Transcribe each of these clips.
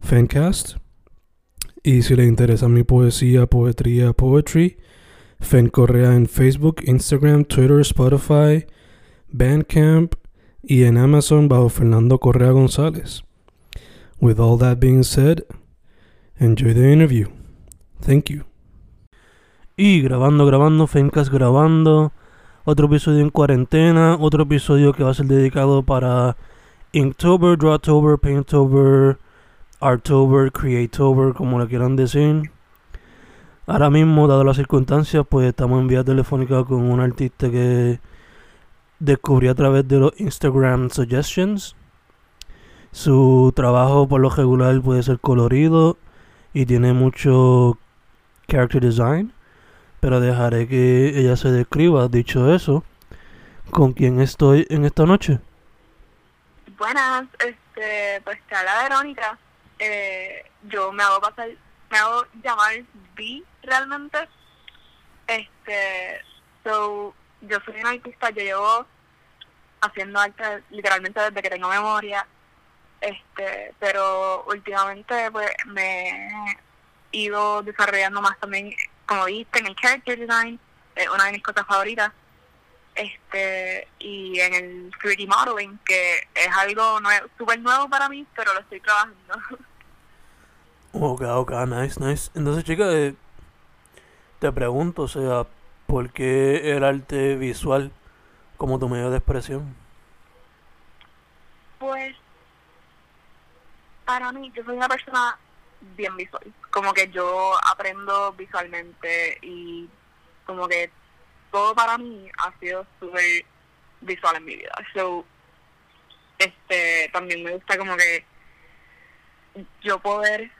Fancast. Y si le interesa mi poesía, poetría, poetry, Fen Correa en Facebook, Instagram, Twitter, Spotify, Bandcamp y en Amazon bajo Fernando Correa González. With all that being said, enjoy the interview. Thank you. Y grabando, grabando, Fencast grabando. Otro episodio en cuarentena. Otro episodio que va a ser dedicado para Inktober, Drawtober, Painttober, Artober, Creatober, como le quieran decir. Ahora mismo, dado las circunstancias, pues estamos en vía telefónica con un artista que descubrí a través de los Instagram Suggestions. Su trabajo por lo regular puede ser colorido y tiene mucho character design, pero dejaré que ella se describa. Dicho eso, ¿con quién estoy en esta noche? Buenas, este, pues te habla Verónica. Eh, yo me hago pasar, me hago llamar B realmente. Este, so, yo soy una artista, yo llevo haciendo arte literalmente desde que tengo memoria. Este, pero últimamente pues me he ido desarrollando más también, como viste, en el character design, es una de mis cosas favoritas. Este, y en el 3D modeling, que es algo súper nuevo para mí, pero lo estoy trabajando. Ok, ok, nice, nice. Entonces, chica, eh, te pregunto, o sea, ¿por qué el arte visual como tu medio de expresión? Pues, para mí, yo soy una persona bien visual. Como que yo aprendo visualmente y como que todo para mí ha sido súper visual en mi vida. So, este, también me gusta como que yo poder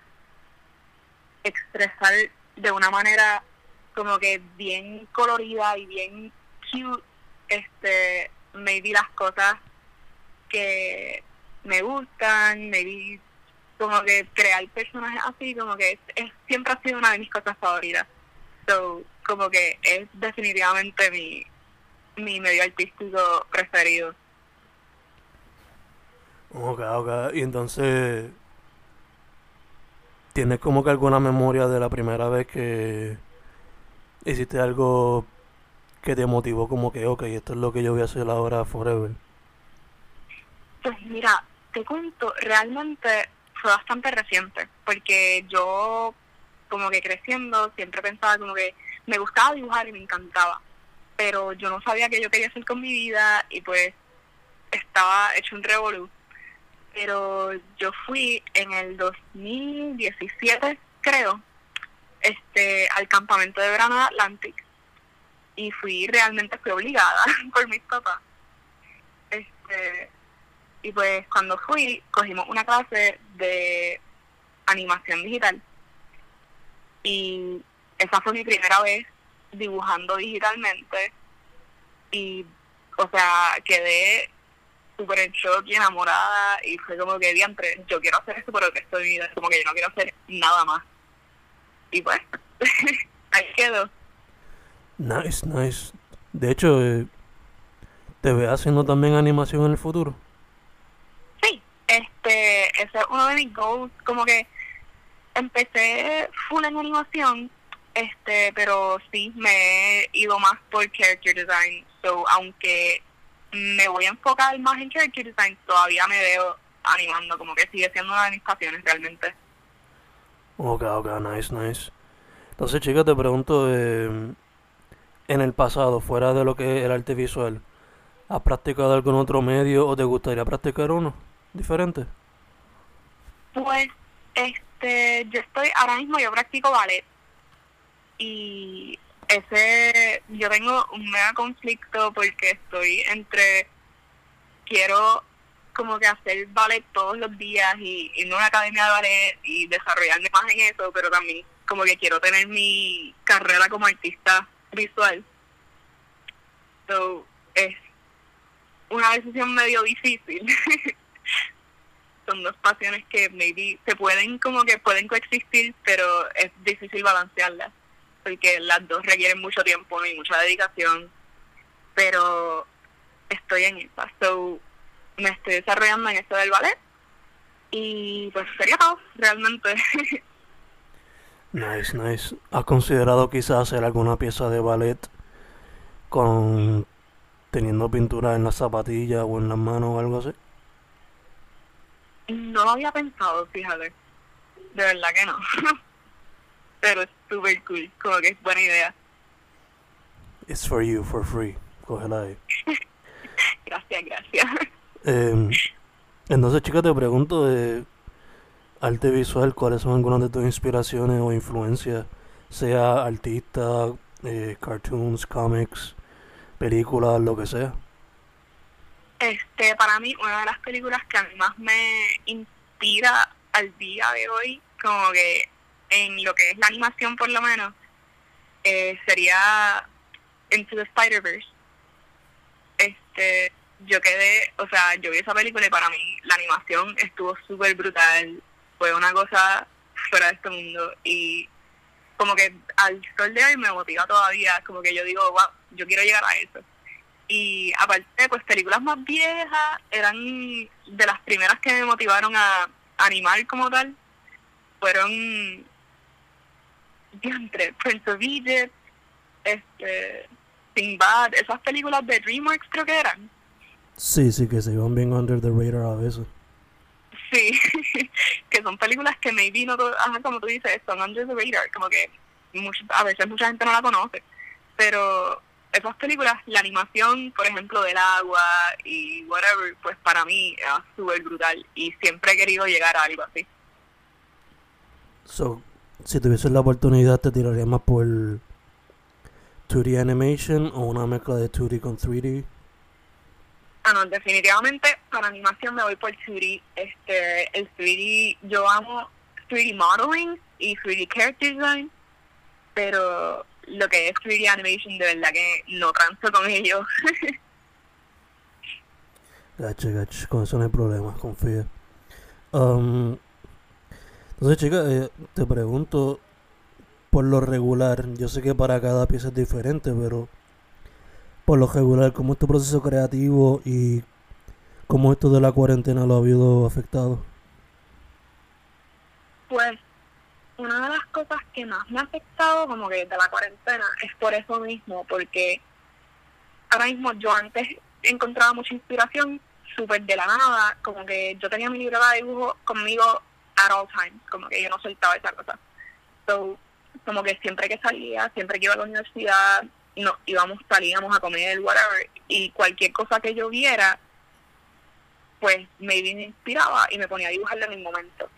expresar de una manera como que bien colorida y bien cute, este, maybe las cosas que me gustan, maybe como que crear personajes así, como que es, siempre ha sido una de mis cosas favoritas. So, como que es definitivamente mi, mi medio artístico preferido. Ok, ok. Y entonces, ¿tienes como que alguna memoria de la primera vez que hiciste algo que te motivó como que, ok, esto es lo que yo voy a hacer ahora forever? Pues mira, te cuento, realmente fue bastante reciente, porque yo como que creciendo siempre pensaba como que me gustaba dibujar y me encantaba, pero yo no sabía qué yo quería hacer con mi vida y pues estaba hecho un revolú. Pero yo fui en el 2017, creo, este al campamento de verano de Atlantic y fui realmente fui obligada por mis papás. Este y pues cuando fui, cogimos una clase de animación digital. Y esa fue mi primera vez dibujando digitalmente. Y, o sea, quedé súper en shock y enamorada. Y fue como que, diantre, yo quiero hacer esto por el resto de mi vida. Como que yo no quiero hacer nada más. Y pues, ahí quedó. Nice, nice. De hecho, eh, ¿te ves haciendo también animación en el futuro? este ese es uno de mis goals como que empecé full en animación este pero sí me he ido más por character design so aunque me voy a enfocar más en character design todavía me veo animando como que sigue siendo una de mis pasiones realmente Ok, ok, nice, nice. Entonces, chicas, te pregunto, eh, en el pasado, fuera de lo que es el arte visual, ¿has practicado algún otro medio o te gustaría practicar uno diferente? Pues, este, yo estoy, ahora mismo yo practico ballet. Y ese, yo tengo un mega conflicto porque estoy entre, quiero como que hacer ballet todos los días y irme a una academia de ballet y desarrollarme más en eso, pero también como que quiero tener mi carrera como artista visual. So, es una decisión medio difícil. Son dos pasiones que maybe se pueden como que pueden coexistir, pero es difícil balancearlas, porque las dos requieren mucho tiempo y mucha dedicación, pero estoy en esa. So, me estoy desarrollando en esto del ballet y pues sería todo, realmente. Nice, nice. ¿Has considerado quizás hacer alguna pieza de ballet con teniendo pintura en las zapatillas o en las manos o algo así? No lo había pensado, fíjate. De verdad que no. Pero es súper cool, como que es buena idea. It's for you, for free. Cógela ahí. gracias, gracias. Eh, entonces, chicas, te pregunto de arte visual, ¿cuáles son algunas de tus inspiraciones o influencias? Sea artista, eh, cartoons, comics, películas, lo que sea. Este, para mí, una de las películas que a mí más me inspira al día de hoy, como que en lo que es la animación por lo menos, eh, sería Into the Spider-Verse. Este, yo quedé, o sea, yo vi esa película y para mí la animación estuvo súper brutal. Fue una cosa fuera de este mundo y como que al sol de hoy me motiva todavía, como que yo digo, wow, yo quiero llegar a eso. Y aparte, pues películas más viejas eran de las primeras que me motivaron a animar como tal. Fueron entre Prince of Egypt, este, Sinbad, esas películas de DreamWorks creo que eran. Sí, sí, que se iban bien under the radar a veces. Sí, que son películas que maybe no, ajá, como tú dices, son under the radar, como que mucho- a veces mucha gente no la conoce, pero esas películas, la animación, por ejemplo, del agua y whatever, pues para mí era súper brutal y siempre he querido llegar a algo así. So, si tuvieses la oportunidad, ¿te tirarías más por 2D animation o una mezcla de 2D con 3D? Ah, no, definitivamente para animación me voy por 3D. Este, el 3D, yo amo 3D modeling y 3D character design, pero lo que es 3D animation de verdad que no transo con ello. Gacha, gacha, con eso no hay problema, confía. Um, entonces, chica, eh, te pregunto, por lo regular, yo sé que para cada pieza es diferente, pero por lo regular, ¿cómo es tu proceso creativo y cómo esto de la cuarentena lo ha habido afectado? Pues una de las cosas que más me ha afectado como que de la cuarentena es por eso mismo, porque ahora mismo yo antes encontraba mucha inspiración súper de la nada, como que yo tenía mi libreta de dibujo conmigo at all times, como que yo no soltaba esa cosa. So, como que siempre que salía, siempre que iba a la universidad, no, íbamos, salíamos a comer, whatever, y cualquier cosa que yo viera, pues me inspiraba y me ponía a dibujarla en el momento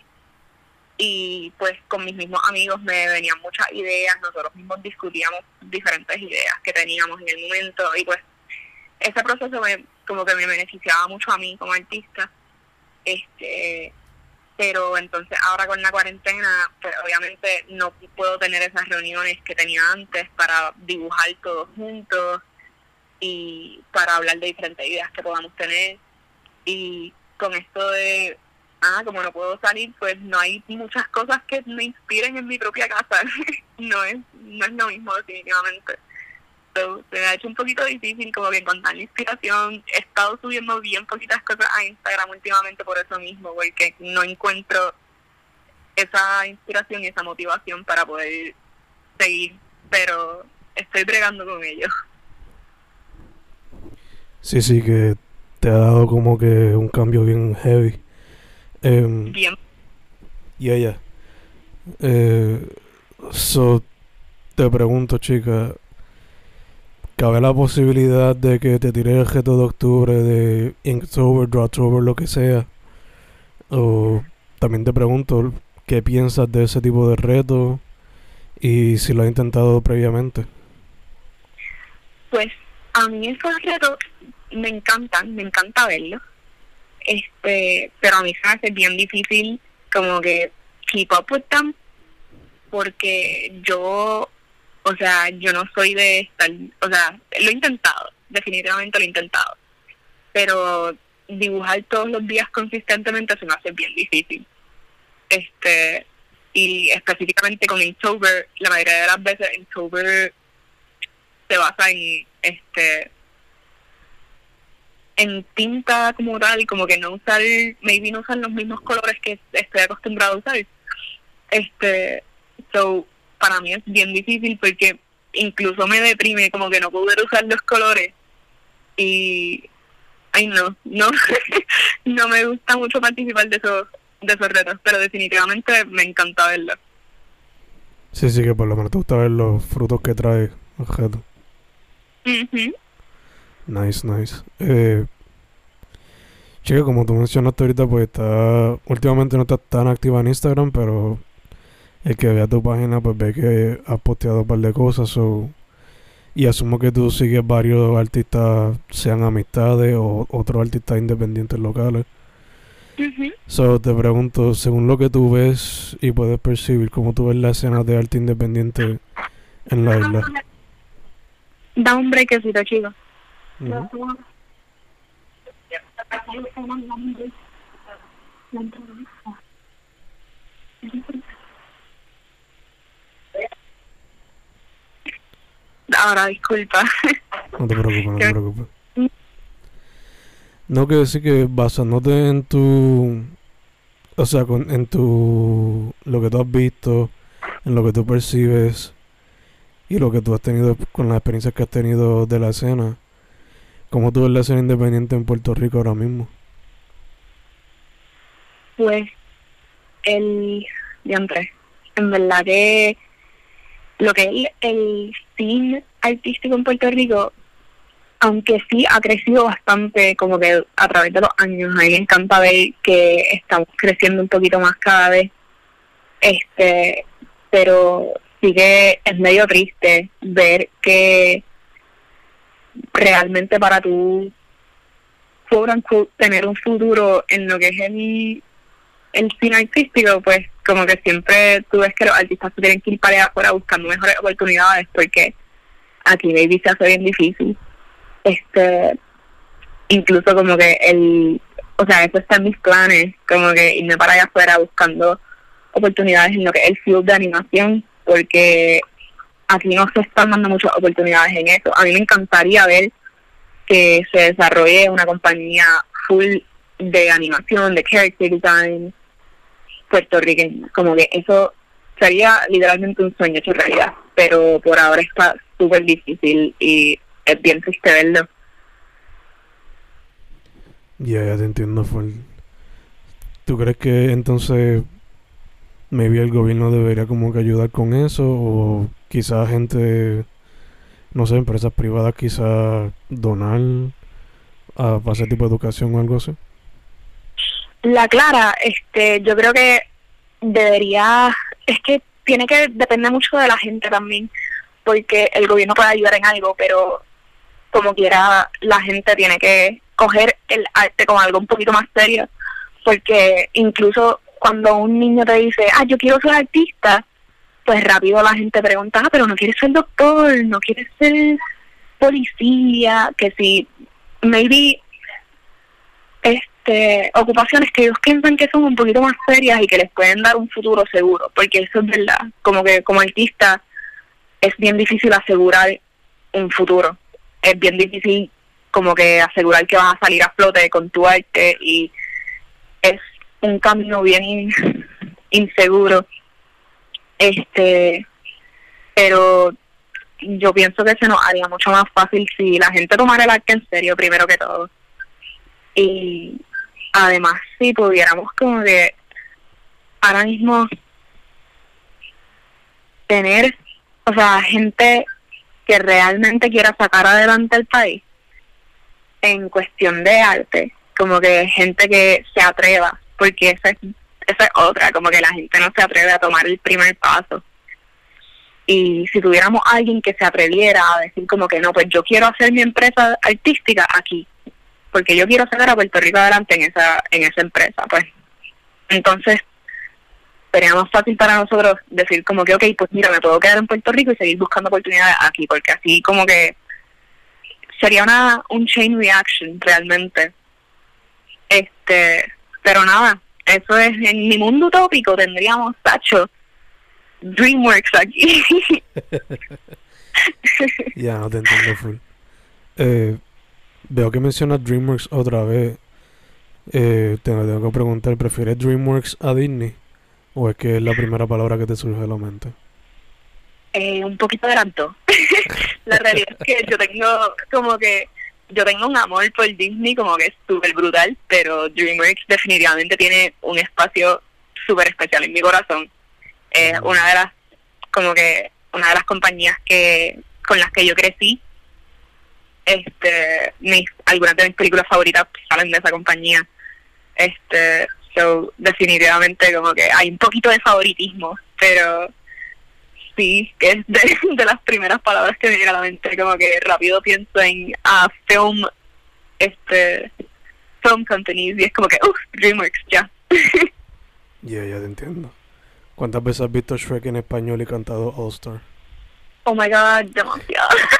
y pues con mis mismos amigos me venían muchas ideas, nosotros mismos discutíamos diferentes ideas que teníamos en el momento y pues ese proceso me, como que me beneficiaba mucho a mí como artista. Este, pero entonces ahora con la cuarentena, pues obviamente no puedo tener esas reuniones que tenía antes para dibujar todos juntos y para hablar de diferentes ideas que podamos tener. Y con esto de ah, como no puedo salir, pues no hay muchas cosas que me inspiren en mi propia casa. no es no es lo mismo definitivamente. So, se me ha hecho un poquito difícil como que encontrar la inspiración. He estado subiendo bien poquitas cosas a Instagram últimamente por eso mismo, porque no encuentro esa inspiración y esa motivación para poder seguir, pero estoy bregando con ello. Sí, sí, que te ha dado como que un cambio bien heavy. Um, Bien, Ya, ya. Eh, so, te pregunto, chica, ¿cabe la posibilidad de que te tires el reto de octubre de Inktober, Drawtober, lo que sea? O también te pregunto, ¿qué piensas de ese tipo de reto? Y si lo has intentado previamente. Pues a mí esos retos me encantan, me encanta verlos. Este, pero a mí se me hace bien difícil como que keep up with porque yo, o sea, yo no soy de estar, o sea, lo he intentado, definitivamente lo he intentado, pero dibujar todos los días consistentemente se me hace bien difícil. Este, y específicamente con Inktober, la mayoría de las veces Inktober se basa en este en tinta como tal, como que no usar, maybe no usar los mismos colores que estoy acostumbrado a usar. Este, so, para mí es bien difícil porque incluso me deprime como que no poder usar los colores y ay no, no, no me gusta mucho participar de esos, de esos retos, pero definitivamente me encanta verlo. Sí, sí, que por lo menos te gusta ver los frutos que trae el reto. Nice, nice. Eh, chica, como tú mencionaste ahorita, pues está. Últimamente no estás tan activa en Instagram, pero el que vea tu página, pues ve que has posteado un par de cosas. y asumo que tú sigues varios artistas, sean amistades o otros artistas independientes locales. So, te pregunto, según lo que tú ves y puedes percibir, ¿cómo tú ves la escena de arte independiente en la isla? Da un brequecito, chico. Ahora, disculpa. No te preocupes, no te preocupes. No quiero decir que basándote en tu. O sea, con, en tu. Lo que tú has visto, en lo que tú percibes y lo que tú has tenido con las experiencias que has tenido de la escena. ¿Cómo tú ves la escena independiente en Puerto Rico ahora mismo? Pues, el. Diantre. En verdad que. Lo que es el cine artístico en Puerto Rico, aunque sí ha crecido bastante, como que a través de los años, a mí me que estamos creciendo un poquito más cada vez. Este, pero sí que es medio triste ver que realmente para tú tener un futuro en lo que es el, el cine artístico, pues como que siempre tú ves que los artistas tienen que ir para allá afuera buscando mejores oportunidades porque aquí baby se hace bien difícil. Este, incluso como que el, o sea, eso está en mis planes, como que irme para allá afuera buscando oportunidades en lo que es el field de animación, porque aquí no se están dando muchas oportunidades en eso. A mí me encantaría ver que se desarrolle una compañía full de animación, de character design puertorriqueño. Como que eso sería literalmente un sueño hecho realidad, pero por ahora está súper difícil y es bien triste verlo. Ya, ya te entiendo, full. ¿Tú crees que entonces maybe el gobierno debería como que ayudar con eso o quizás gente, no sé, empresas privadas quizás donar a, para ese tipo de educación o algo así? La clara, este, yo creo que debería, es que tiene que depender mucho de la gente también, porque el gobierno puede ayudar en algo, pero como quiera la gente tiene que coger el arte como algo un poquito más serio, porque incluso cuando un niño te dice, ah, yo quiero ser artista, pues rápido la gente pregunta, ah, pero no quieres ser doctor, no quieres ser policía, que si maybe este ocupaciones que ellos piensan que son un poquito más serias y que les pueden dar un futuro seguro, porque eso es verdad, como que como artista es bien difícil asegurar un futuro, es bien difícil como que asegurar que vas a salir a flote con tu arte y es un camino bien inseguro. Este, pero yo pienso que se nos haría mucho más fácil si la gente tomara el arte en serio, primero que todo. Y además, si pudiéramos como que ahora mismo tener, o sea, gente que realmente quiera sacar adelante el país en cuestión de arte, como que gente que se atreva, porque esa es, esa es otra, como que la gente no se atreve a tomar el primer paso. Y si tuviéramos alguien que se atreviera a decir como que no, pues yo quiero hacer mi empresa artística aquí, porque yo quiero sacar a Puerto Rico adelante en esa, en esa empresa, pues entonces sería más fácil para nosotros decir como que, ok, pues mira, me puedo quedar en Puerto Rico y seguir buscando oportunidades aquí, porque así como que sería una un chain reaction realmente. Este, pero nada, eso es, en mi mundo utópico tendríamos, Tacho, DreamWorks aquí. ya, no te entiendo full. Eh, veo que mencionas DreamWorks otra vez. Eh, te tengo que preguntar, ¿prefieres DreamWorks a Disney? ¿O es que es la primera palabra que te surge a la mente? Eh, un poquito de tanto. la realidad es que yo tengo como que yo tengo un amor por Disney como que es súper brutal, pero DreamWorks definitivamente tiene un espacio súper especial en mi corazón. Es una de las como que una de las compañías que con las que yo crecí. Este, mis algunas de mis películas favoritas salen de esa compañía. Este, So, definitivamente como que hay un poquito de favoritismo, pero sí, que es de, las primeras palabras que me llega a la mente, como que rápido pienso en a film, este, film companies, y es como que, uff, DreamWorks, ya. Ya, ya te entiendo. ¿Cuántas veces has visto Shrek en español y cantado All Star? Oh my god, demasiado.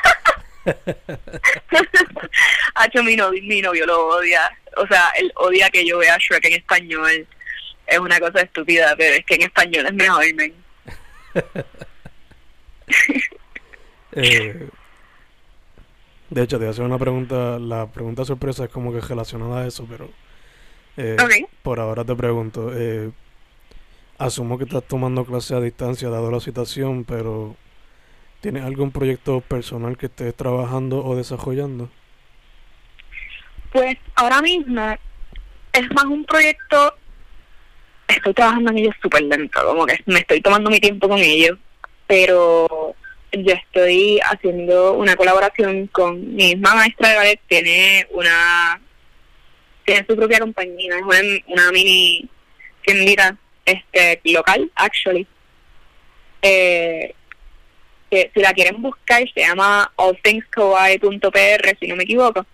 Hacho, mi novio, mi novio lo odia. O sea, él odia que yo vea Shrek en español. Es una cosa estúpida, pero es que en español es mejor, men. eh, de hecho, te voy a hacer una pregunta. La pregunta sorpresa es como que relacionada a eso, pero. Eh, Por ahora te pregunto. Eh, asumo que estás tomando clase a distancia, dado la situación, pero ¿Tienes algún proyecto personal que estés trabajando o desarrollando? Pues ahora mismo es más un proyecto, estoy trabajando en ello súper lento, como que me estoy tomando mi tiempo con ello, pero yo estoy haciendo una colaboración con mi misma maestra de ballet, tiene una, tiene su propia compañía, es una, una mini tiendita este, local, actually. Eh, que si la quieren buscar se llama allthingskawaii.pr si no me equivoco.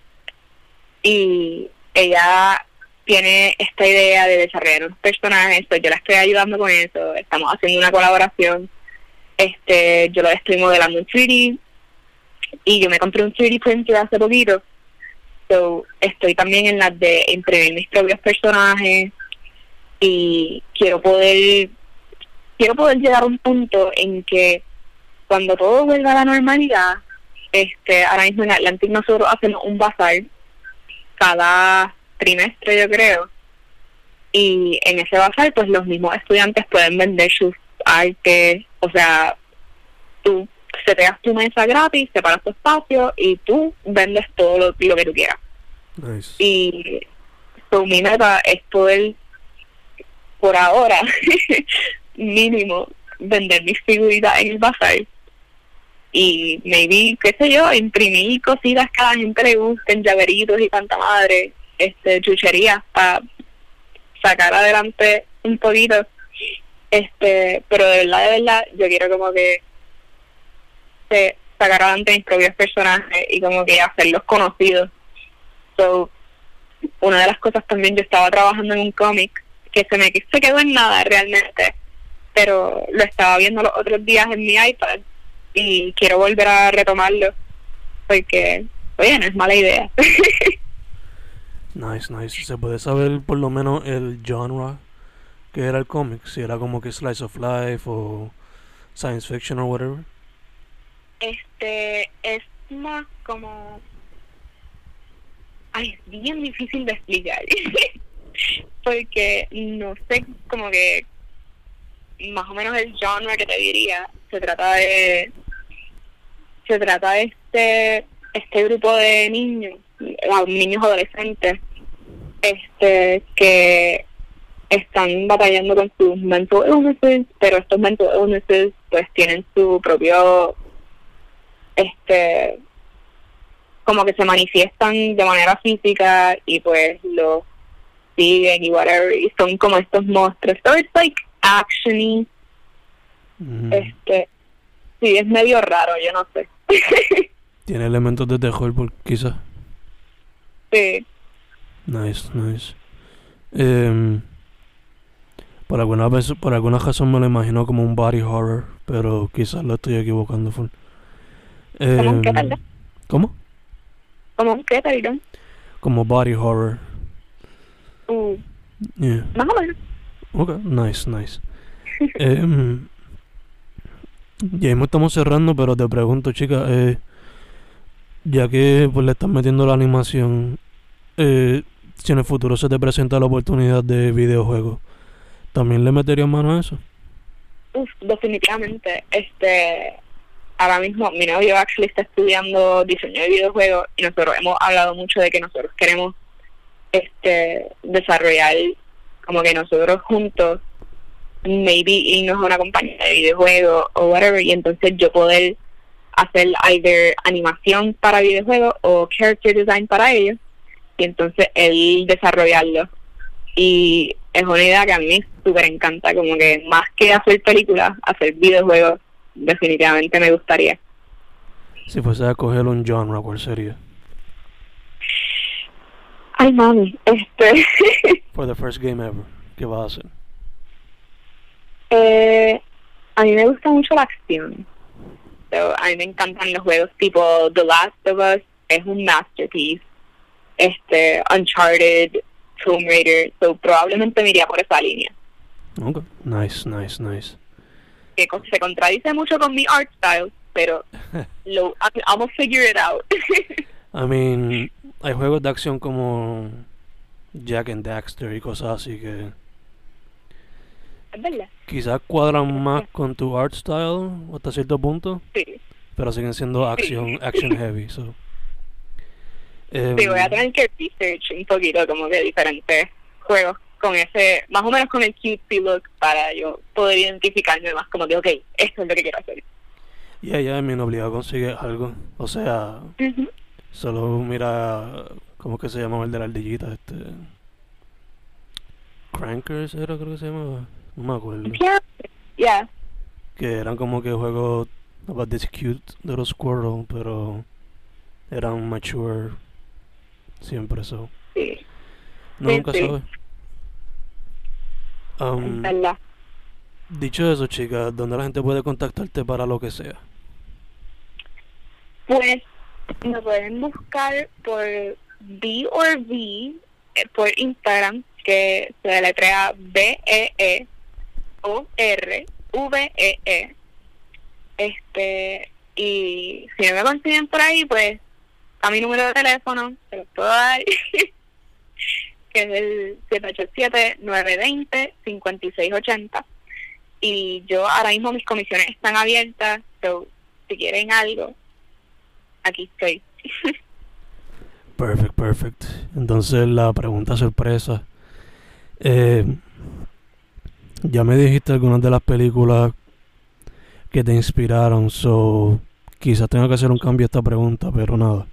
Y ella tiene esta idea de desarrollar unos personajes pues yo la estoy ayudando con eso estamos haciendo una colaboración. Este yo lo estoy modelando en 3D y yo me compré un 3D printer hace poquito. So, estoy también en las de imprimir mis propios personajes y quiero poder quiero poder llegar a un punto en que cuando todo vuelva a la normalidad, este, ahora mismo en Atlantic nosotros hacemos un bazar cada trimestre, yo creo. Y en ese bazar, pues los mismos estudiantes pueden vender sus artes, o sea, tú se te das tu mesa gratis, separas tu espacio y tú vendes todo lo, que tú quieras. Y su mi meta es poder, por ahora, mínimo, vender mis figuritas en el bazar y maybe, qué sé yo, imprimí cositas que a la gente le gusten, llaveritos y tanta madre, este, chucherías para sacar adelante un poquito. Este, pero de verdad, de verdad, yo quiero como que se, sacar adelante mis propios personajes y como que hacerlos conocidos. So, una de las cosas también, yo estaba trabajando en un cómic que se me se quedó en nada realmente, pero lo estaba viendo los otros días en mi iPad y quiero volver a retomarlo porque, oye, no es mala idea. nice, nice. ¿Se puede saber por lo menos el genre que era el cómic? Si era como que slice of life o science fiction o whatever. Este, es más como... Ay, es bien difícil de explicar. porque no sé como que más o menos el genre que te diría se trata de se trata de este, este grupo de niños, niños adolescentes, este que están batallando con sus mental illnesses, pero estos mental illnesses pues tienen su propio, este, como que se manifiestan de manera física y pues lo siguen y whatever, y son como estos monstruos. So it's like actiony, Ujú. este, sí, es medio raro, yo no sé. Tiene elementos de terror, por, quizás. sí, Nice, nice. Em, por alguna vez, por alguna razón me lo imagino como un body horror, pero quizás lo estoy equivocando full. ¿Cómo un qué, Em, perdón? ¿Cómo? un qué, perdón. Como body horror. Uh, Yeah. más o menos. Okay, nice, nice. Em, ya mismo estamos cerrando, pero te pregunto, chica, eh, ya que pues le estás metiendo la animación, eh, si en el futuro se te presenta la oportunidad de videojuegos, ¿también le meterías mano a eso? Uf, definitivamente. Este, ahora mismo mi novio actually está estudiando diseño de videojuegos y nosotros hemos hablado mucho de que nosotros queremos este desarrollar como que nosotros juntos maybe irnos a una compañía de videojuegos o whatever y entonces yo poder hacer either animación para videojuegos o character design para ellos y entonces él desarrollarlo y es una idea que a mí me súper encanta como que más que hacer películas hacer videojuegos definitivamente me gustaría Si fuese a coger un genre, ¿cuál sería? ay mami este For the first game ever, ¿qué vas a hacer? Eh, a mí me gusta mucho la acción. So, a mí me encantan los juegos tipo The Last of Us, es un masterpiece. Este, Uncharted, Tomb Raider, so probablemente me iría por esa línea. Okay, nice, nice, nice. Que se contradice mucho con mi art style, pero lo, I'm, I'm gonna figure it out. I mean, hay juegos de acción como Jack and Daxter y cosas así que verdad. quizás cuadran más con tu art style hasta cierto punto, Sí. pero siguen siendo acción, action heavy. So. Em, Sí, voy a tener que research un poquito como que diferentes juegos con ese, más o menos con el cutesy look para yo poder identificarme más como que, ok, esto es lo que quiero hacer. Ya, ya, mi obligado consigue algo. O sea, solo mira, ¿cómo que se llamaba el de la ardillita? Este. Crankers era, creo que se llamaba. No me acuerdo. Yeah, Que eran como que juegos about this cute little squirrel, pero eran mature siempre eso. sí, No, Sí, nunca sí. sabes. Um, dicho eso, chicas, ¿dónde la gente puede contactarte para lo que sea? Pues me pueden buscar por B or V eh, por Instagram, que se deletrea B-E-E O R V E E. Este, y si no me consiguen por ahí, pues a mi número de teléfono, se los puedo dar, que es el 787-920-5680. Y yo ahora mismo mis comisiones están abiertas, so, si quieren algo, aquí estoy. Perfect, perfect. Entonces la pregunta sorpresa. Eh, ya me dijiste algunas de las películas que te inspiraron, so quizás tenga que hacer un cambio a esta pregunta, pero nada.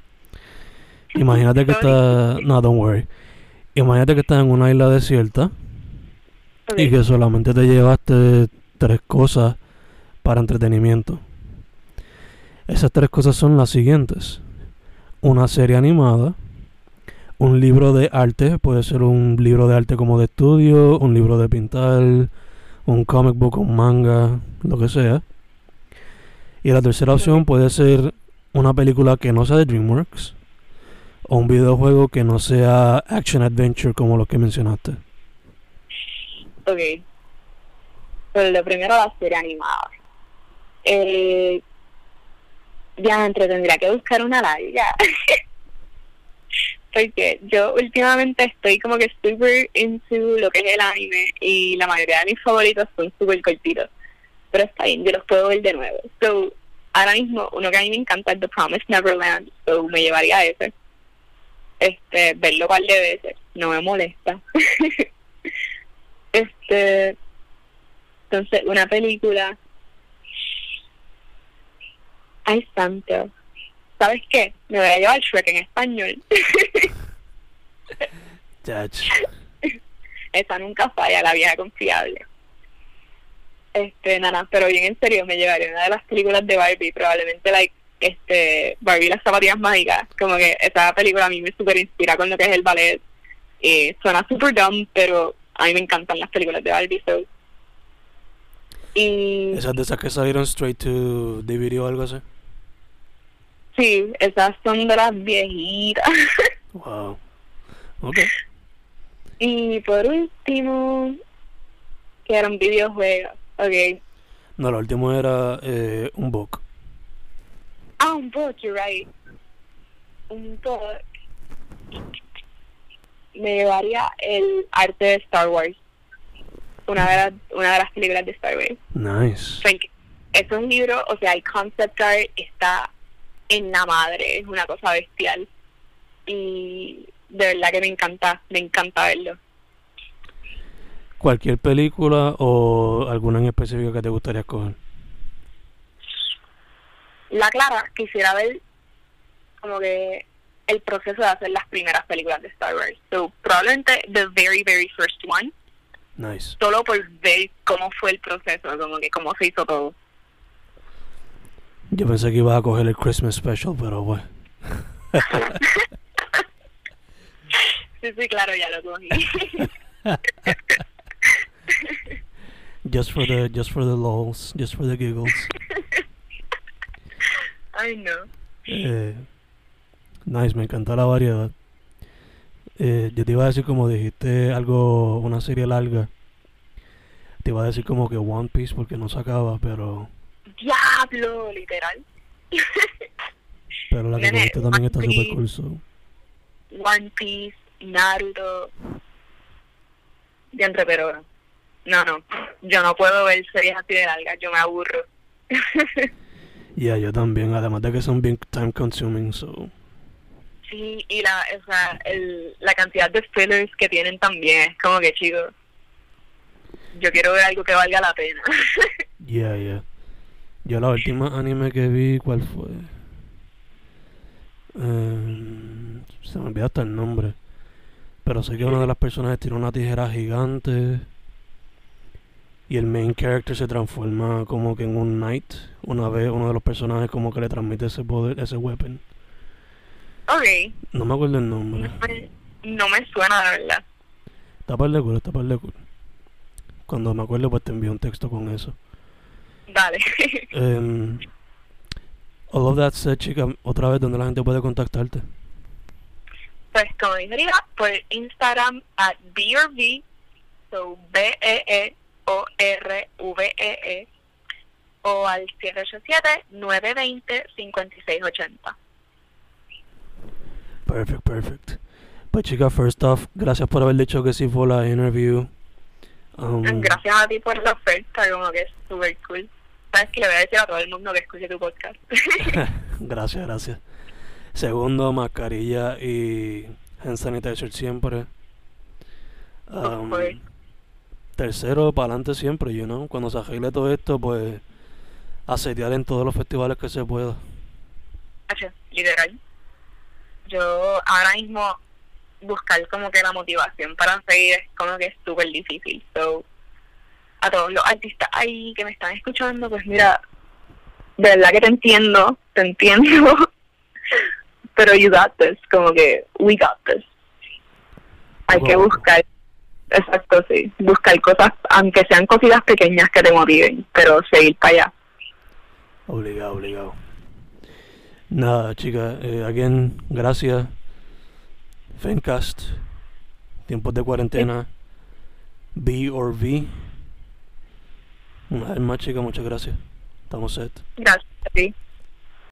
Imagínate que estás... No, don't worry. Imagínate que estás en una isla desierta y que solamente te llevaste tres cosas para entretenimiento. Esas tres cosas son las siguientes. Una serie animada, un libro de arte, puede ser un libro de arte como de estudio, un libro de pintar, un comic book, un manga, lo que sea. Y la tercera opción puede ser una película que no sea de DreamWorks o un videojuego que no sea action adventure como lo que mencionaste. Ok. Pero lo primero la serie animada. Eh, ya entre tendría que buscar una larga. Porque yo últimamente estoy como que super into lo que es el anime y la mayoría de mis favoritos son super cortitos. Pero está bien, yo los puedo ver de nuevo. So, ahora mismo uno que a mí me encanta es The Promised Neverland, so me llevaría a ese. Este, verlo par de veces, no me molesta. Este, entonces, una película. Ay, santo. ¿Sabes qué? Me voy a llevar Shrek en español. Esa nunca falla, la vieja confiable. Este, nada, pero bien en serio, me llevaría una de las películas de Barbie, probablemente like, este, Barbie las zapatillas mágicas, como que esa película a mí me super inspira con lo que es el ballet. Y suena super dumb, pero a mí me encantan las películas de Barbie, so. Y Esas de esas que salieron straight to DVD o algo así. Sí, esas son de las viejitas. Wow. Ok. y por último, que eran videojuegos. Ok. No, lo último era eh, un book. Ah, un book, you're right. Un book. Me llevaría el arte de Star Wars. Una de las, una de las películas de Star Wars. Nice. Porque es un libro, o sea, el concept art está en la madre, es una cosa bestial. Y de verdad que me encanta, me encanta verlo. ¿Cualquier película o alguna en específico que te gustaría escoger? La Clara quisiera ver como que el proceso de hacer las primeras películas de Star Wars. So, probablemente the very, very first one, Nice. solo por ver cómo fue el proceso, como que cómo se hizo todo. Yo pensé que ibas a coger el Christmas special, pero bueno. Sí, sí, claro, ya lo cogí. Just for the just for the lols, just for the giggles. Ay, no. Eh, nice, me encanta la variedad. Eh, yo te iba a decir como dijiste algo, una serie larga. Te iba a decir como que One Piece porque no se acaba, pero Diablo, literal. pero la que también está super cool. so. One Piece, Naruto. Diantre, pero no, no. Yo no puedo ver series así de largas, yo me aburro. Yeah, yo también, además de que son bien time consuming, so. sí, y la, o sea, el, la cantidad de fillers que tienen también es como que, chicos, yo quiero ver algo que valga la pena. Yeah, yeah. Yo la última anime que vi, ¿cuál fue? Em, se me olvidó hasta el nombre. Pero sé que una de las personas tiene una tijera gigante. Y el main character se transforma como que en un knight. Una vez uno de los personajes como que le transmite ese poder, ese weapon. ok, No me acuerdo el nombre. no me, no me suena de verdad. Está par de cool, está par de cool. Cuando me acuerdo pues te envío un texto con eso. Dale. Um, all of that said, chica, otra vez donde la gente puede contactarte. Pues como dije por Instagram at BRV, so B-E-E-O-R-V-E-E, E o al 787-920-5680. Perfect, perfect. Pues chica, first off, gracias por haber dicho que sí fue la interview. Um, Gracias a ti por la oferta, como que es super cool. Sabes que le voy a decir a todo el mundo que escuche tu podcast. gracias, gracias. Segundo, mascarilla y hand sanitizer siempre. Um, tercero, para adelante siempre, you know. Cuando se arregle todo esto, pues asediar en todos los festivales que se pueda. Literal. Yo ahora mismo buscar como que la motivación para seguir es como que es súper difícil. So, a todos los artistas ahí que me están escuchando, pues mira, de verdad que te entiendo, te entiendo. Pero you got this, como que we got this. Hay que buscar, exacto, sí, buscar cosas, aunque sean cositas pequeñas que te motiven, pero seguir para allá. Obligado, obligado. Nada, chica, eh, again, gracias. Fencast, tiempos de cuarentena, B or V. Una vez más, chica, muchas gracias. Estamos set. Gracias a ti.